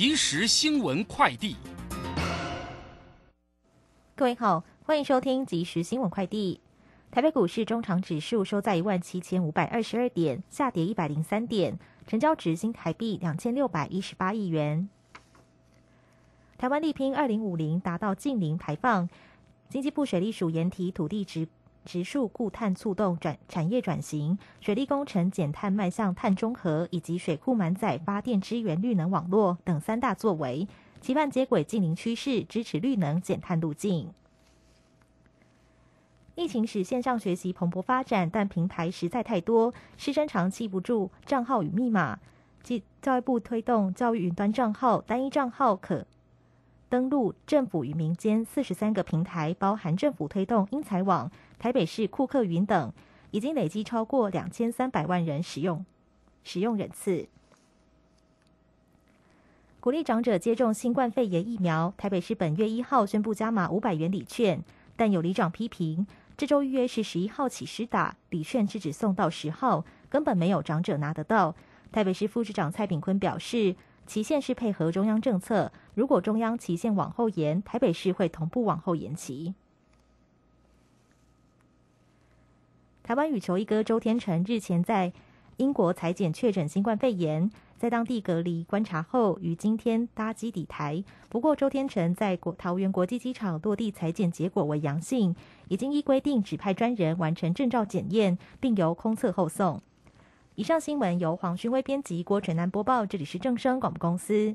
即时新闻快递，各位好，欢迎收听即时新闻快递。台北股市中长指数收在一万七千五百二十二点，下跌一百零三点，成交值新台币两千六百一十八亿元。台湾力拼二零五零达到近零排放，经济部水利署研提土地值。植树固碳促动转产业转型、水利工程减碳迈向碳中和，以及水库满载发电支援绿能网络等三大作为，期盼接轨近零趋势，支持绿能减碳路径。疫情使线上学习蓬勃发展，但平台实在太多，师生常记不住账号与密码。即教育部推动教育云端账号，单一账号可。登录政府与民间四十三个平台，包含政府推动英才网、台北市库克云等，已经累积超过两千三百万人使用使用人次。鼓励长者接种新冠肺炎疫苗，台北市本月一号宣布加码五百元礼券，但有里长批评，这周预约是十一号起施打，礼券是只送到十号，根本没有长者拿得到。台北市副市长蔡炳坤表示。期限是配合中央政策，如果中央期限往后延，台北市会同步往后延期。台湾羽球一哥周天成日前在英国裁检确诊新冠肺炎，在当地隔离观察后，于今天搭机抵台。不过，周天成在国桃园国际机场落地裁检结果为阳性，已经依规定指派专人完成证照检验，并由空测后送。以上新闻由黄勋威编辑，郭纯南播报。这里是正声广播公司。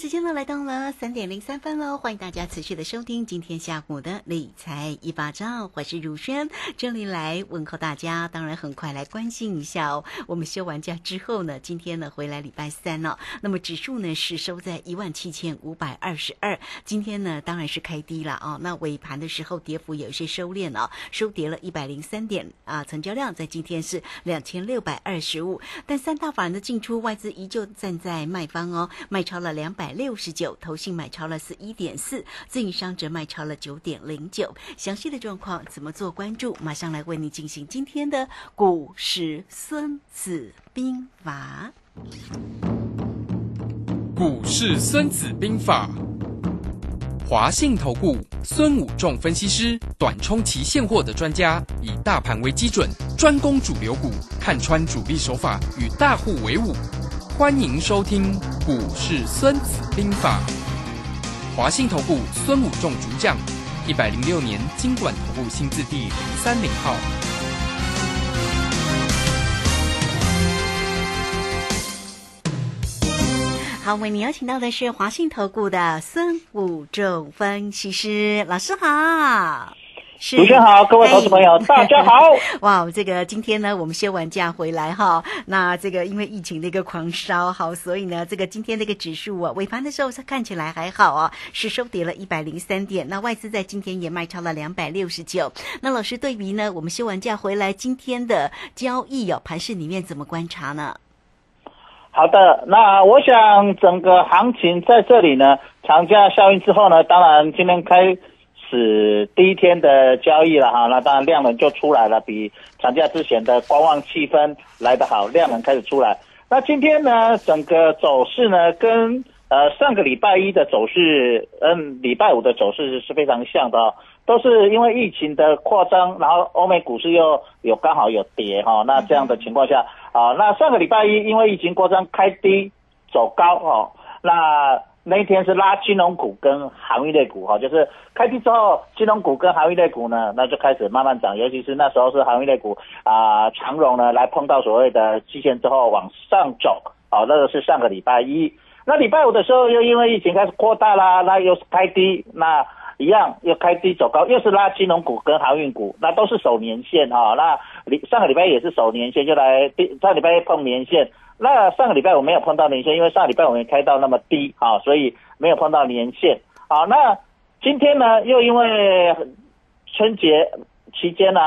时间呢来到了三点零三分喽，欢迎大家持续的收听今天下午的理财一把照，我是如轩，这里来问候大家。当然，很快来关心一下哦。我们休完假之后呢，今天呢回来礼拜三了，那么指数呢是收在一万七千五百二十二。今天呢当然是开低了啊，那尾盘的时候跌幅有一些收敛了，收跌了一百零三点啊，成交量在今天是两千六百二十五。但三大法人的进出，外资依旧站在卖方哦，卖超了两。百六十九，投信买超了是一点四，自营商则卖超了九点零九。详细的状况怎么做关注？马上来为你进行今天的股市孙子兵法。股市孙子兵法，华信投顾孙武仲分析师，短冲期现货的专家，以大盘为基准，专攻主流股，看穿主力手法，与大户为伍。欢迎收听《股市孙子兵法》，华信投顾孙武仲主讲，一百零六年经管投顾新字第零三零号。好，为你邀请到的是华信投顾的孙武仲分析师老师好。主持人好，各位投资朋友，大家好！哇，这个今天呢，我们休完假回来哈，那这个因为疫情的一个狂烧，好，所以呢，这个今天这个指数啊，尾盘的时候是看起来还好啊，是收跌了一百零三点。那外资在今天也卖超了两百六十九。那老师对于呢，我们休完假回来今天的交易哦，盘市里面怎么观察呢？好的，那我想整个行情在这里呢，长假效应之后呢，当然今天开是第一天的交易了哈，那当然量能就出来了，比长假之前的观望气氛来得好，量能开始出来。那今天呢，整个走势呢，跟呃上个礼拜一的走势，嗯，礼拜五的走势是非常像的，都是因为疫情的扩张，然后欧美股市又有刚好有跌哈，那这样的情况下啊，那上个礼拜一因为疫情扩张开低走高哦，那那一天是拉金融股跟航运类股哈，就是开低之后，金融股跟航运类股呢，那就开始慢慢涨，尤其是那时候是航运类股啊，长荣呢来碰到所谓的基线之后往上走，哦，那个是上个礼拜一。那礼拜五的时候又因为疫情开始扩大啦，那又是开低，那一样又开低走高，又是拉金融股跟航运股，那都是守年线哈、那礼上个礼拜也是守年线，就来上礼拜碰年线。那上个礼拜我没有碰到年线，因为上个礼拜我没开到那么低啊，所以没有碰到年线。好，那今天呢，又因为春节期间呢、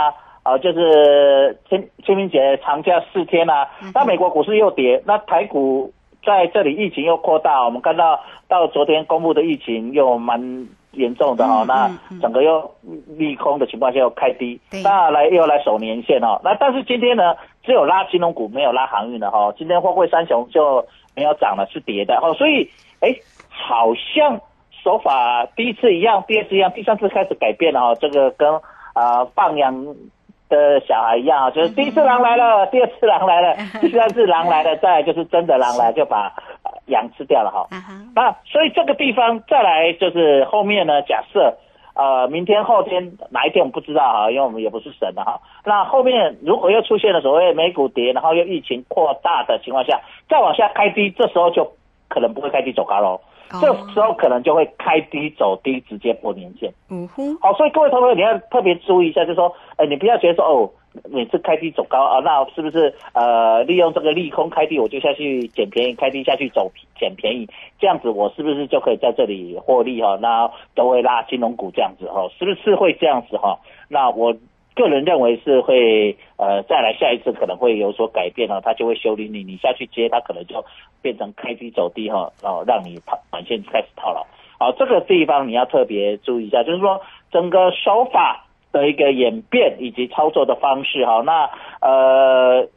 啊，就是清清明节长假四天啊，那美国股市又跌，那台股在这里疫情又扩大，我们看到到昨天公布的疫情又蛮严重的哈、嗯那整个又利空的情况下又开低，那来又来守年线哦。那但是今天呢，只有拉金融股，没有拉航运的哈、今天货柜三雄就没有涨了，是跌的哦。所以哎，好像手法第一次一样，第二次一样，第三次开始改变了哈、这个跟啊、呃放羊的小孩一样啊，就是第一次狼来了，第二次狼来了，第三次狼来了，再来就是真的狼来，就把、呃羊吃掉了哈，那所以这个地方再来就是后面呢，假设呃明天后天哪一天我们不知道哈，因为我们也不是神的哈。那后面如果又出现了所谓美股跌，然后又疫情扩大的情况下，再往下开低，这时候就可能不会开低走高喽。这时候可能就会开低走低，直接破年线。嗯哼，好，所以各位朋友你要特别注意一下，就是说，呃，你不要觉得说哦，每次开低走高啊，那是不是呃利用这个利空开低，我就下去捡便宜，开低下去走捡便宜，这样子我是不是就可以在这里获利哈、那都会拉金融股这样子哈、是不是会这样子哈、那我个人认为是会呃再来下一次可能会有所改变啊，它就会修理你，你下去接它可能就变成开低走低哈、然后让你套短线开始套牢。好，这个地方你要特别注意一下，就是说整个手法的一个演变以及操作的方式哈。那呃，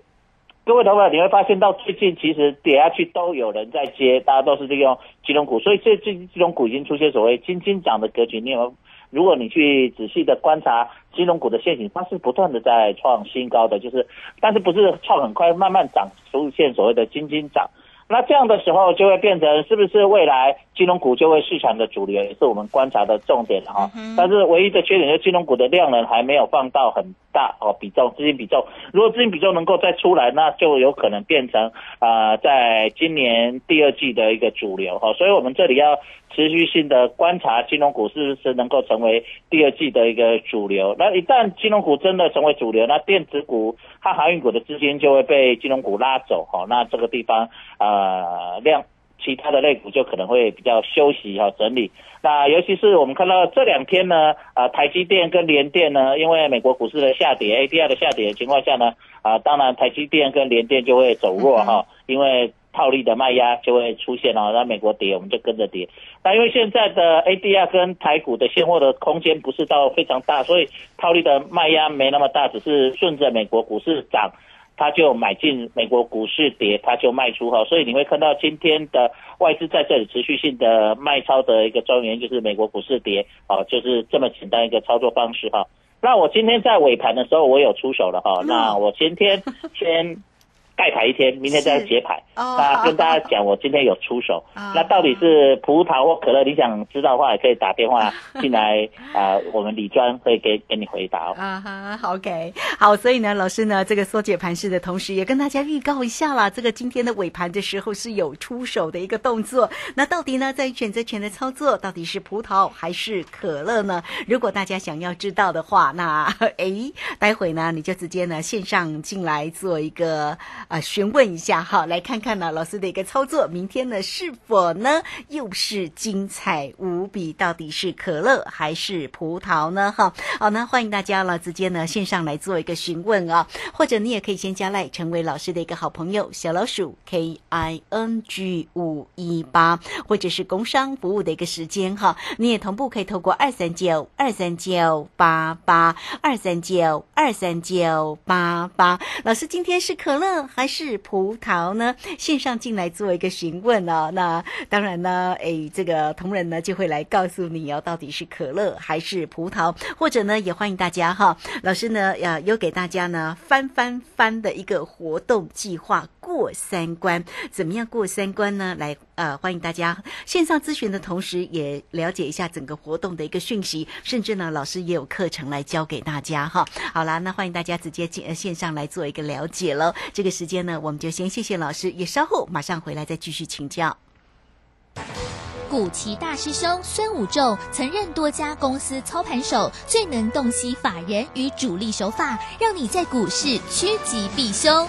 各位同学，你会发现到最近其实跌下去都有人在接，大家都是利用金融股，所以这这金融股已经出现所谓金金涨的格局。你有没有？如果你去仔细的观察金融股的现形，它是不断的在创新高的，就是但是不是创很快，慢慢涨，出现所谓的金金涨。那这样的时候就会变成是不是未来金融股就会市场的主流，也是我们观察的重点了哈。但是唯一的缺点就是金融股的量能还没有放到很大哦，比重资金比重，如果资金比重能够再出来，那就有可能变成呃，在今年第二季的一个主流哈。所以我们这里要持续性的观察金融股是不是能够成为第二季的一个主流。那一旦金融股真的成为主流，那电子股和航运股的资金就会被金融股拉走哈。那这个地方呃量。其他的类股就可能会比较休息哈、整理。那尤其是我们看到这两天呢，啊、台积电跟联电呢，因为美国股市的下跌，ADR 的下跌的情况下呢，啊、当然台积电跟联电就会走弱哈、因为套利的卖压就会出现啊，那美国跌我们就跟着跌。那因为现在的 ADR 跟台股的现货的空间不是到非常大，所以套利的卖压没那么大，只是顺着美国股市涨。他就买进美国股市跌，他就卖出哈，所以你会看到今天的外资在这里持续性的卖超的一个重原因就是美国股市跌，哦，就是这么简单一个操作方式哈。那我今天在尾盘的时候我有出手了哈，那我今天先盖牌一天，明天再解牌。哦那跟大家讲，我今天有出手啊。那到底是葡萄或可乐？你想知道的话，也可以打电话进来啊，我们李专会给给你回答哦。啊哈好，OK，好，所以呢，老师呢，这个缩解盘式的同时，也跟大家预告一下啦，这个今天的尾盘的时候是有出手的一个动作。那到底呢，在选择权的操作，到底是葡萄还是可乐呢？如果大家想要知道的话，那诶，待会呢，你就直接呢线上进来做一个啊询问一下哈，来看看呢老师的一个操作，明天呢是否呢又是精彩无比？到底是可乐还是葡萄呢？哈，好，那欢迎大家了，直接呢线上来做一个询问啊，或者你也可以先加赖成为老师的一个好朋友，小老鼠 K I N G 五一八，或者是工商服务的一个时间哈，你也同步可以透过二三九二三九八八二三九二三九八八。老师今天是可乐还是葡萄呢？线上进来做一个询问哦。那当然呢，哎，这个同仁呢就会来告诉你哦，到底是可乐还是葡萄，或者呢也欢迎大家哈，老师呢要有给大家呢翻翻翻的一个活动计划过三关，怎么样过三关呢？来呃，欢迎大家线上咨询的同时，也了解一下整个活动的一个讯息，甚至呢老师也有课程来教给大家哈。好啦，那欢迎大家直接进线上来做一个了解喽。这个时间呢，我们就先谢谢老师，也稍后马上回来再继续请教。古奇大师兄孙武仲曾任多家公司操盘手，最能洞悉法人与主力手法，让你在股市趋吉避凶。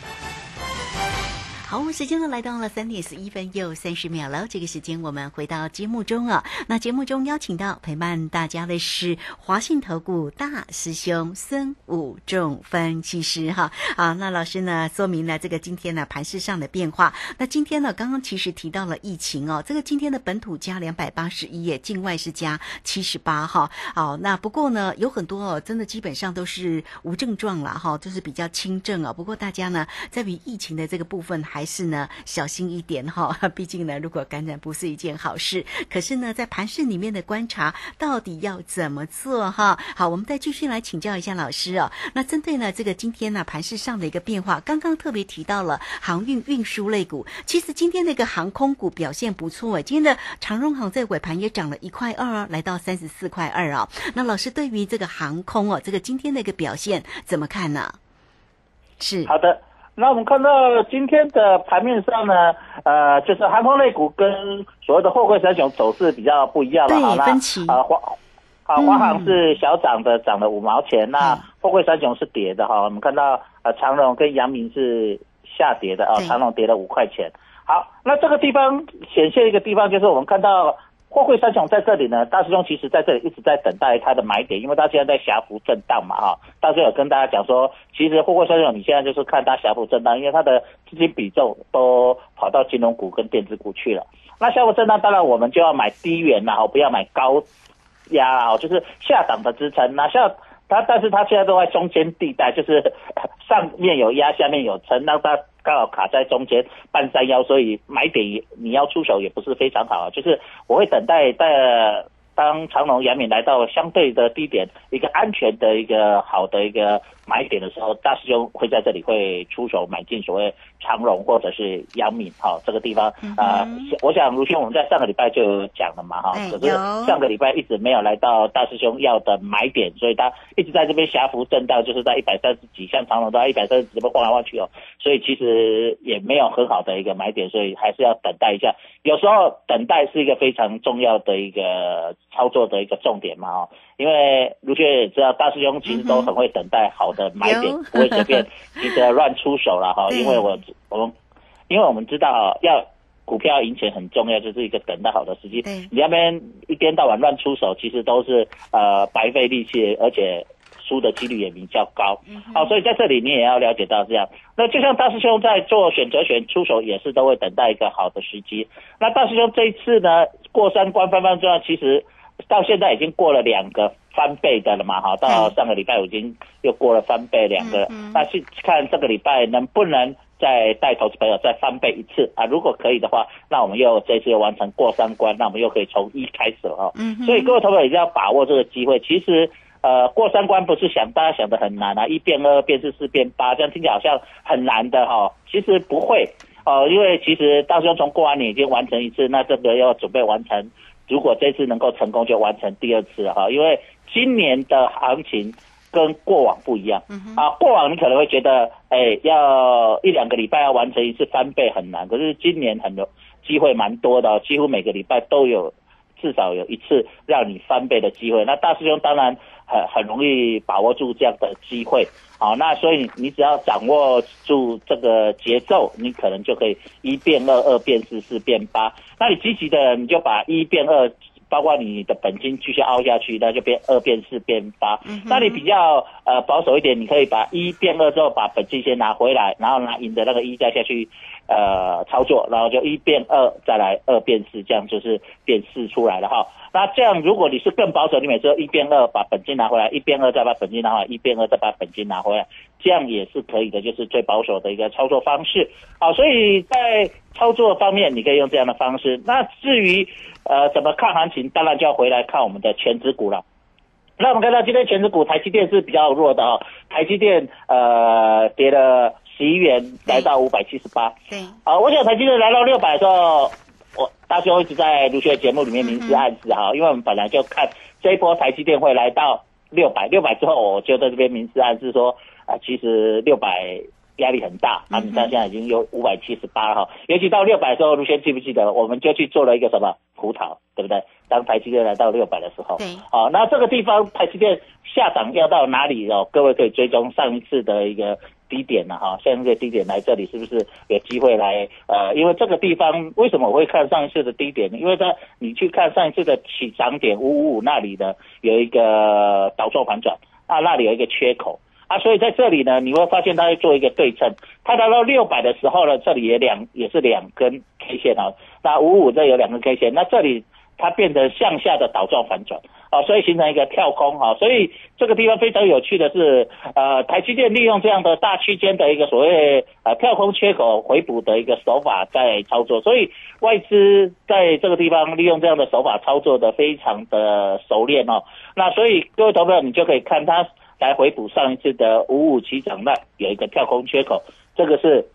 好，时间呢来到了三点十一分又三十秒了。这个时间我们回到节目中啊。那节目中邀请到陪伴大家的是华信投顾大师兄孙武仲分析师哈。啊，那老师呢说明了这个今天呢盘市上的变化。那今天呢刚刚其实提到了疫情哦，这个今天的本土加两百八十一，境外是加七十八哈。好，那不过呢有很多哦，真的基本上都是无症状了哈，就是比较轻症啊。不过大家呢在于疫情的这个部分还。还是呢，小心一点哈。毕竟呢，如果感染不是一件好事。可是呢，在盘市里面的观察，到底要怎么做哈？好，我们再继续来请教一下老师哦。那针对呢这个今天呢盘市上的一个变化，刚刚特别提到了航运运输类股，其实今天那个航空股表现不错哎。今天的长荣航在尾盘也涨了一块二，来到三十四块二啊。那老师对于这个航空哦，这个今天的一个表现怎么看呢？是好的。那我们看到今天的盘面上呢，呃，就是航空类股跟所谓的货柜三雄走势比较不一样了。好，那。啊，华啊华航是小涨的，涨了五毛钱。那货柜三雄是跌的哈。我们看到呃长荣跟阳明是下跌的啊，长荣跌了五块钱。好，那这个地方显现一个地方就是我们看到。货柜三雄在这里呢，大师兄其实在这里一直在等待它的买点，因为它现在在狭幅震荡嘛，哈。大师兄有跟大家讲说，其实货柜三雄你现在就是看它狭幅震荡，因为它的资金比重都跑到金融股跟电子股去了。那狭幅震荡，当然我们就要买低元啦，不要买高压啊，就是下档的支撑。那下它，但是它现在都在中间地带，就是 上面有压，下面有撑，让它。刚好卡在中间半山腰，所以买点你要出手也不是非常好。就是我会等待在当长隆、杨敏来到相对的低点，一个安全的一个好的一个。买点的时候，大师兄会在这里会出手买进所谓长荣或者是阳明，哈，这个地方啊，我想卢兄我们在上个礼拜就讲了嘛，哈，可是上个礼拜一直没有来到大师兄要的买点，所以他一直在这边狭幅震荡，就是在一百三十几，像长荣都在一百三十几这边晃来晃去哦，所以其实也没有很好的一个买点，所以还是要等待一下。有时候等待是一个非常重要的一个操作的一个重点嘛，哈。因为卢学也知道，大师兄其实都很会等待好的买点，不会随便 急着乱出手了哈。因为我我们，因为我们知道要股票赢钱很重要，就是一个等待好的时机。你那边一天到晚乱出手，其实都是呃白费力气，而且输的几率也比较高。好，所以在这里你也要了解到这样。那就像大师兄在做选择权出手，也是都会等待一个好的时机。那大师兄这一次呢，过三关翻翻转，其实。到现在已经过了两个翻倍的了嘛，哈，到上个礼拜已经又过了翻倍两个，那去看这个礼拜能不能再带投资朋友再翻倍一次啊？如果可以的话，那我们又这次又完成过三关，那我们又可以从一开始了嗯，所以各位投资友一定要把握这个机会。其实，呃，过三关不是想大家想的很难啊，一变二变四四变八，这样听起来好像很难的哈，其实不会。哦，因为其实大师兄从过完年已经完成一次，那这个要准备完成。如果这次能够成功，就完成第二次哈。因为今年的行情跟过往不一样啊。过往你可能会觉得，哎，要一两个礼拜要完成一次翻倍很难，可是今年很多机会蛮多的，几乎每个礼拜都有至少有一次让你翻倍的机会。那大师兄当然很很容易把握住这样的机会。好，那所以你只要掌握住这个节奏，你可能就可以一变二，二变四，四变八。那你积极的，你就把一变二，包括你的本金继续凹下去，那就变二变四变八。那你比较呃保守一点，你可以把一变二之后，把本金先拿回来，然后拿赢的那个一再下去呃操作，然后就一变二再来二变四，这样就是变四出来了哈。那这样，如果你是更保守，你每次一变二把本金拿回来，一变二再把本金拿回来，一变二再把本金拿回来，这样也是可以的，就是最保守的一个操作方式。好，所以在操作方面，你可以用这样的方式。那至于呃怎么看行情，当然就要回来看我们的全指股了。那我们看到今天全指股，台积电是比较弱的哦，台积电呃跌了十一元，来到五百七十八。对，啊，我想台积电来到六百的时候。我大兄一直在卢学节目里面明示暗示哈，因为我们本来就看这一波台积电会来到六百，六百之后我就在这边明示暗示说啊，其实六百压力很大，啊，你看现在已经有五百七十八哈，尤其到六百的时候，卢轩记不记得，我们就去做了一个什么葡萄，对不对？当台积电来到六百的时候，对，好，那这个地方台积电下涨要到哪里哦？各位可以追踪上一次的一个。低点了哈，像这个低点来这里是不是有机会来？呃，因为这个地方为什么我会看上一次的低点呢？因为它你去看上一次的起涨点五五五那里的有一个倒状反转啊，那里有一个缺口啊，所以在这里呢，你会发现它会做一个对称。它达到六百的时候呢，这里也两也是两根 K 线啊，那五五这有两根 K 线，那这里它变成向下的倒状反转。啊，所以形成一个跳空哈，所以这个地方非常有趣的是，呃，台积电利用这样的大区间的一个所谓呃跳空缺口回补的一个手法在操作，所以外资在这个地方利用这样的手法操作的非常的熟练哦。那所以各位投票你就可以看它来回补上一次的五五起涨那有一个跳空缺口，这个是。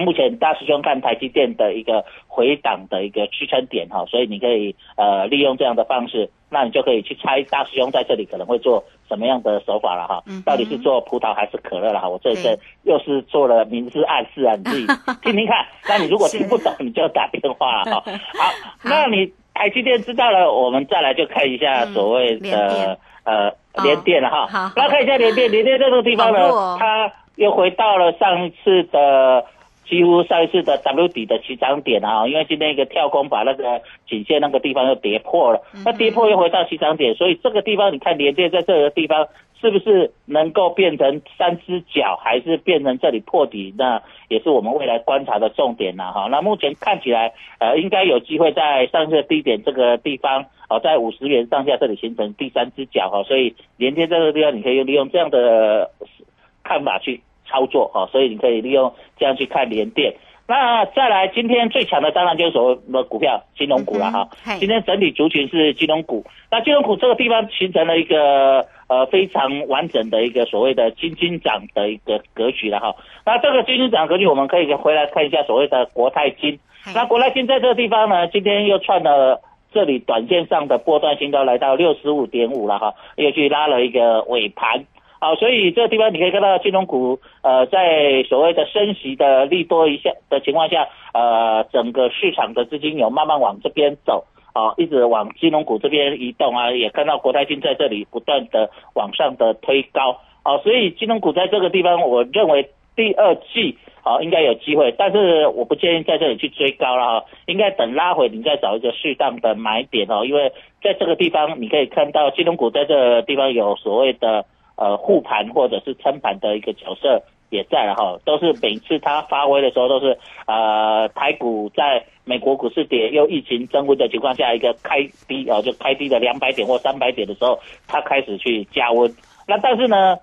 目前大师兄看台积电的一个回档的一个支撑点哈，所以你可以呃利用这样的方式，那你就可以去猜大师兄在这里可能会做什么样的手法了哈。到底是做葡萄还是可乐了哈？我这这又是做了明示暗示啊，你自己 听听看。那你如果听不懂，你就打电话了哈。好，那你台积电知道了，我们再来就看一下所谓的呃连电了哈。好，那看一下连电，连电这个地方呢，它又回到了上一次的。几乎上一次的 W 底的起涨点啊，因为今天一个跳空把那个颈线那个地方又跌破了，那跌破又回到起涨点，所以这个地方你看连接在这个地方是不是能够变成三只脚，还是变成这里破底？那也是我们未来观察的重点呐哈。那目前看起来呃应该有机会在上次低点这个地方哦，在五十元上下这里形成第三只脚哈，所以连接在这个地方你可以利用这样的看法去。操作哈，所以你可以利用这样去看连电。那再来，今天最强的当然就是所谓的股票金融股了哈。今天整体族群是金融股，那金融股这个地方形成了一个呃非常完整的一个所谓的金金涨的一个格局了哈。那这个金金涨格局，我们可以回来看一下所谓的国泰金。那国泰金在这个地方呢，今天又创了这里短线上的波段新高，来到六十五点五了哈，又去拉了一个尾盘。好，所以这个地方你可以看到金融股，呃，在所谓的升息的利多一下的情况下，呃，整个市场的资金有慢慢往这边走，啊，一直往金融股这边移动啊，也看到国泰金在这里不断的往上的推高，啊，所以金融股在这个地方，我认为第二季好应该有机会，但是我不建议在这里去追高了哈，应该等拉回你再找一个适当的买点哦，因为在这个地方你可以看到金融股在这个地方有所谓的。呃，护盘或者是撑盘的一个角色也在了哈，都是每次它发挥的时候，都是呃台股在美国股市跌又疫情增温的情况下，一个开低啊，就开低的两百点或三百点的时候，它开始去加温。那但是呢，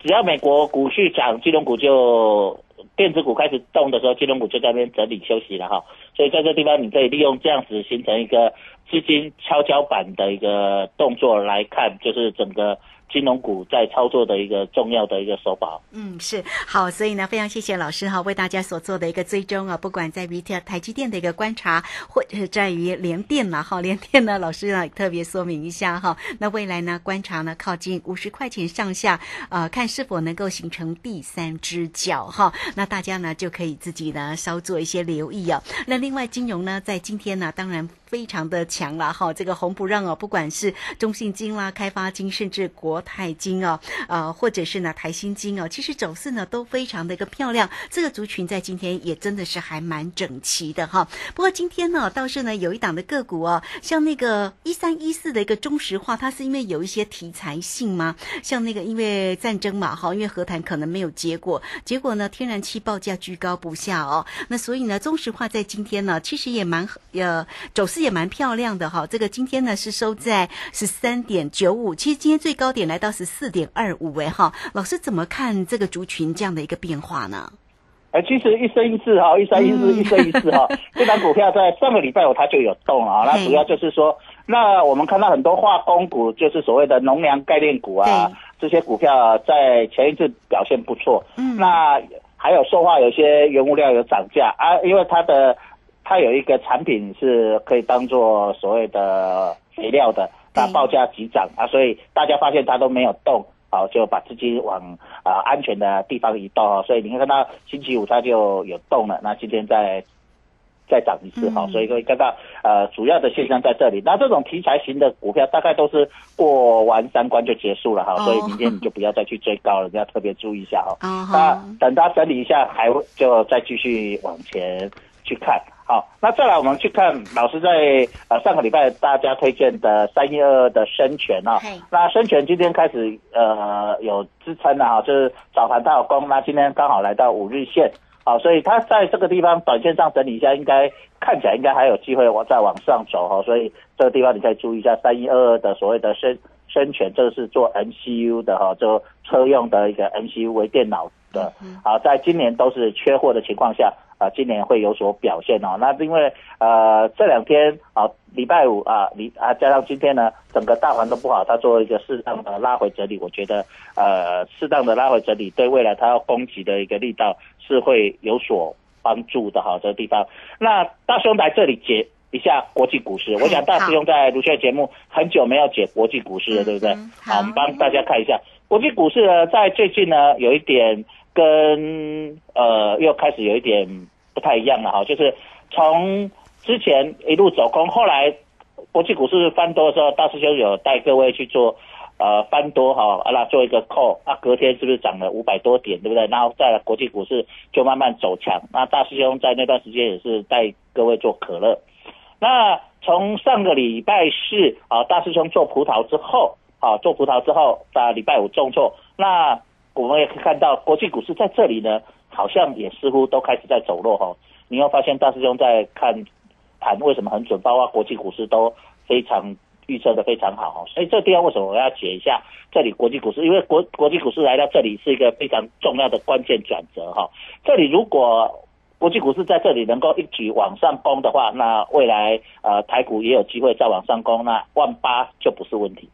只要美国股市涨，金融股就电子股开始动的时候，金融股就在那边整理休息了哈。所以在这地方，你可以利用这样子形成一个资金跷跷板的一个动作来看，就是整个。金融股在操作的一个重要的一个手法。嗯，是好，所以呢，非常谢谢老师哈，为大家所做的一个追踪啊，不管在于台台积电的一个观察，或者是在于联电嘛，哈，联电呢，老师呢特别说明一下哈，那未来呢，观察呢靠近五十块钱上下，呃，看是否能够形成第三只脚哈，那大家呢就可以自己呢稍做一些留意啊。那另外金融呢，在今天呢，当然。非常的强了哈，这个红不让哦，不管是中信金啦、开发金，甚至国泰金哦，呃，或者是呢台新金哦，其实走势呢都非常的一个漂亮。这个族群在今天也真的是还蛮整齐的哈。不过今天呢，倒是呢有一档的个股哦，像那个一三一四的一个中石化，它是因为有一些题材性吗？像那个因为战争嘛哈，因为和谈可能没有结果，结果呢天然气报价居高不下哦，那所以呢中石化在今天呢其实也蛮呃走势。也蛮漂亮的哈，这个今天呢是收在十三点九五，其实今天最高点来到十四点二五哎哈，老师怎么看这个族群这样的一个变化呢？哎，其实一生一世哈，一生一世一生一世哈，这档股票在上个礼拜五它就有动啊，那主要就是说，那我们看到很多化工股，就是所谓的农粮概念股啊，这些股票在前一次表现不错，嗯，那还有说话有些原物料有涨价啊，因为它的。它有一个产品是可以当做所谓的肥料的，那报价急涨啊，所以大家发现它都没有动，好就把资金往啊安全的地方移动，所以你看到星期五它就有动了，那今天再再涨一次哈，所以可以看到呃主要的现象在这里。那这种题材型的股票大概都是过完三关就结束了哈，所以明天你就不要再去追高了，你要特别注意一下哈。那等它整理一下，还会就再继续往前去看。好，那再来我们去看老师在呃上个礼拜大家推荐的三一二二的深全啊，那深全今天开始呃有支撑了哈，就是早盘它有攻，那今天刚好来到五日线，好，所以它在这个地方短线上整理一下，应该看起来应该还有机会往再往上走哈，所以这个地方你可以注意一下三一二二的所谓的深深全，这个是做 MCU 的哈，就车用的一个 MCU 为电脑的，好，在今年都是缺货的情况下。啊，今年会有所表现哦。那因为呃这两天啊，礼拜五啊，礼啊加上今天呢，整个大盘都不好，它做一个适当的拉回整理，我觉得呃适当的拉回整理对未来它要攻击的一个力道是会有所帮助的哈。这个地方，那大兄在这里解一下国际股市，我想大师兄在卢轩节目很久没有解国际股市了，对不对？好，我们帮大家看一下国际股市呢，在最近呢有一点跟呃又开始有一点。不太一样了哈，就是从之前一路走空，后来国际股市翻多的时候，大师兄有带各位去做呃翻多哈，啊那做一个 call，啊隔天是不是涨了五百多点，对不对？然后再国际股市就慢慢走强，那大师兄在那段时间也是带各位做可乐。那从上个礼拜四啊，大师兄做葡萄之后啊，做葡萄之后，在礼拜五重挫，那我们也可以看到国际股市在这里呢。好像也似乎都开始在走弱哈，你会发现大师兄在看盘为什么很准，包括国际股市都非常预测的非常好哈，所以这地方为什么我要解一下这里国际股市？因为国国际股市来到这里是一个非常重要的关键转折哈，这里如果国际股市在这里能够一举往上攻的话，那未来呃台股也有机会再往上攻，那万八就不是问题。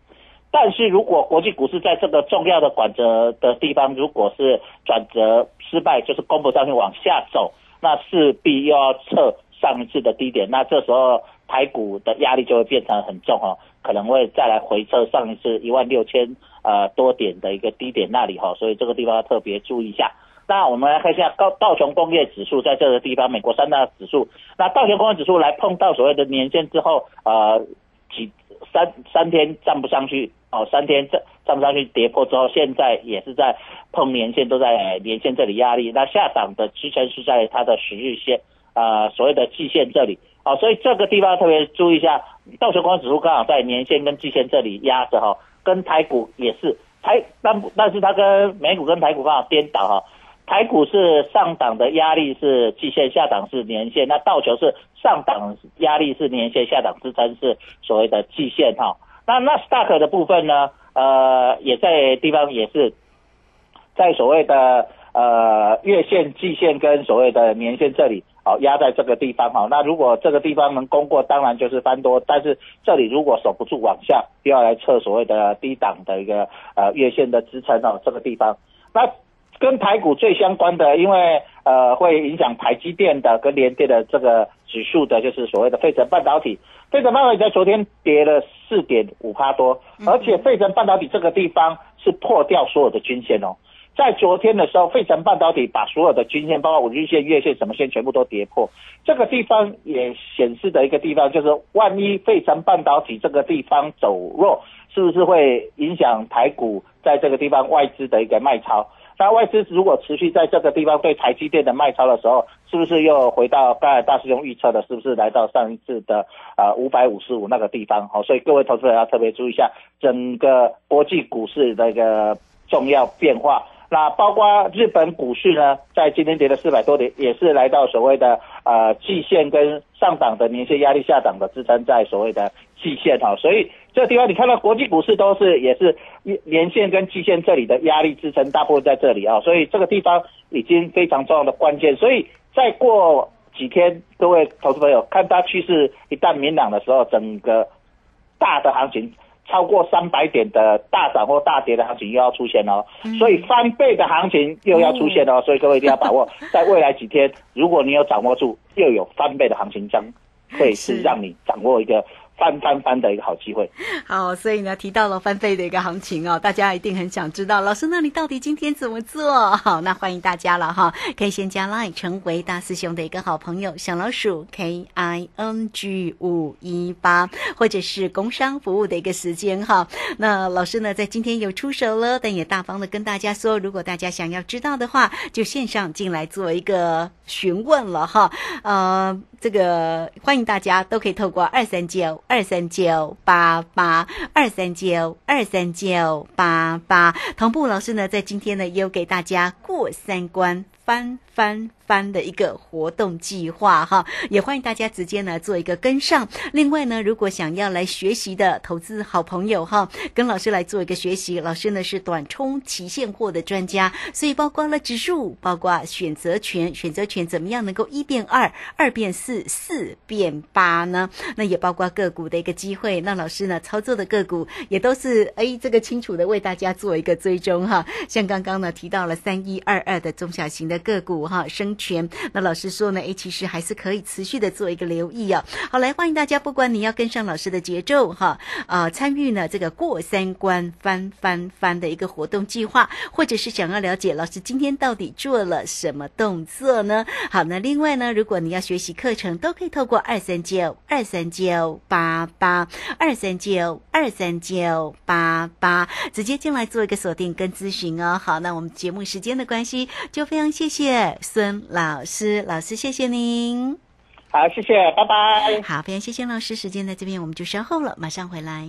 但是如果国际股市在这个重要的转折的地方，如果是转折失败，就是攻不上去往下走，那势必又要测上一次的低点，那这时候台股的压力就会变成很重哦，可能会再来回测上一次一万六千呃多点的一个低点那里哈，所以这个地方要特别注意一下。那我们来看一下高道琼工业指数在这个地方，美国三大指数，那道琼工业指数来碰到所谓的年线之后，呃几。三三天站不上去哦，三天站站不上去跌破之后，现在也是在碰年线，都在年线这里压力。那下档的支撑是在它的十日线，呃，所谓的季线这里哦，所以这个地方特别注意一下，道琼光指数刚好在年线跟季线这里压着哈，跟台股也是台，但但是它跟美股跟台股刚好颠倒哈。台股是上档的压力是季线，下档是年线。那道琼是上档压力是年线，下档支撑是所谓的季线哈。那纳斯达克的部分呢？呃，也在地方也是在所谓的呃月线、季线跟所谓的年线这里好压在这个地方哈。那如果这个地方能攻过，当然就是翻多，但是这里如果守不住往下，又要来测所谓的低档的一个呃月线的支撑哦，这个地方。那跟台股最相关的，因为呃会影响台积电的跟联电的这个指数的，就是所谓的费城半导体。费城半导体在昨天跌了四点五帕多，而且费城半导体这个地方是破掉所有的均线哦。在昨天的时候，费城半导体把所有的均线，包括五日线、月线、什么线，全部都跌破。这个地方也显示的一个地方，就是万一费城半导体这个地方走弱，是不是会影响台股在这个地方外资的一个卖超？那外资如果持续在这个地方对台积电的卖超的时候，是不是又回到刚才大师兄预测的，是不是来到上一次的呃五百五十五那个地方？好，所以各位投资人要特别注意一下整个国际股市的一个重要变化。那包括日本股市呢，在今天跌了四百多点，也是来到所谓的呃季线跟上档的年线压力下档的支撑在所谓的季线哈，所以这个地方你看到国际股市都是也是年线跟季线这里的压力支撑大部分在这里啊，所以这个地方已经非常重要的关键，所以再过几天，各位投资朋友看它趋势一旦明朗的时候，整个大的行情。超过三百点的大涨或大跌的行情又要出现哦，所以翻倍的行情又要出现哦，所以各位一定要把握，在未来几天，如果你有掌握住，又有翻倍的行情，将会是让你掌握一个。翻翻翻的一个好机会，好，所以呢提到了翻倍的一个行情哦，大家一定很想知道，老师，那你到底今天怎么做？好，那欢迎大家了哈，可以先加 line 成为大师兄的一个好朋友，小老鼠 K I N G 五一八，或者是工商服务的一个时间哈。那老师呢在今天有出手了，但也大方的跟大家说，如果大家想要知道的话，就线上进来做一个询问了哈。呃，这个欢迎大家都可以透过二三九。二三九八八二三九二三九八八，同步老师呢，在今天呢，也有给大家过三关翻翻。班的一个活动计划哈，也欢迎大家直接呢做一个跟上。另外呢，如果想要来学习的投资好朋友哈，跟老师来做一个学习。老师呢是短冲期现货的专家，所以包括了指数，包括选择权，选择权怎么样能够一变二，二变四，四变八呢？那也包括个股的一个机会。那老师呢操作的个股也都是哎这个清楚的为大家做一个追踪哈。像刚刚呢提到了三一二二的中小型的个股哈，升。全，那老师说呢？哎，其实还是可以持续的做一个留意啊。好，来欢迎大家，不管你要跟上老师的节奏哈，啊，参与呢这个过三关翻翻翻的一个活动计划，或者是想要了解老师今天到底做了什么动作呢？好，那另外呢，如果你要学习课程，都可以透过二三九二三九八八二三九二三九八八直接进来做一个锁定跟咨询哦。好，那我们节目时间的关系，就非常谢谢孙。老师，老师，谢谢您。好，谢谢，拜拜。好，非常谢谢老师，时间在这边，我们就稍后了，马上回来。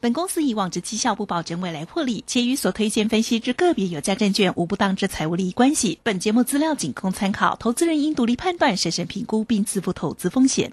本公司以往之绩效不保证未来获利，且与所推荐分析之个别有价证券无不当之财务利益关系。本节目资料仅供参考，投资人应独立判断、审慎评估并自负投资风险。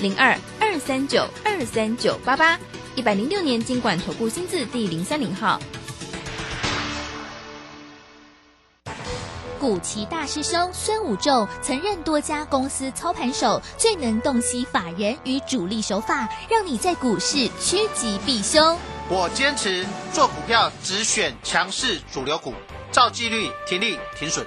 零二二三九二三九八八，一百零六年经管投顾新字第零三零号。古奇大师兄孙武仲曾任多家公司操盘手，最能洞悉法人与主力手法，让你在股市趋吉避凶。我坚持做股票只选强势主流股，照纪律停利停损。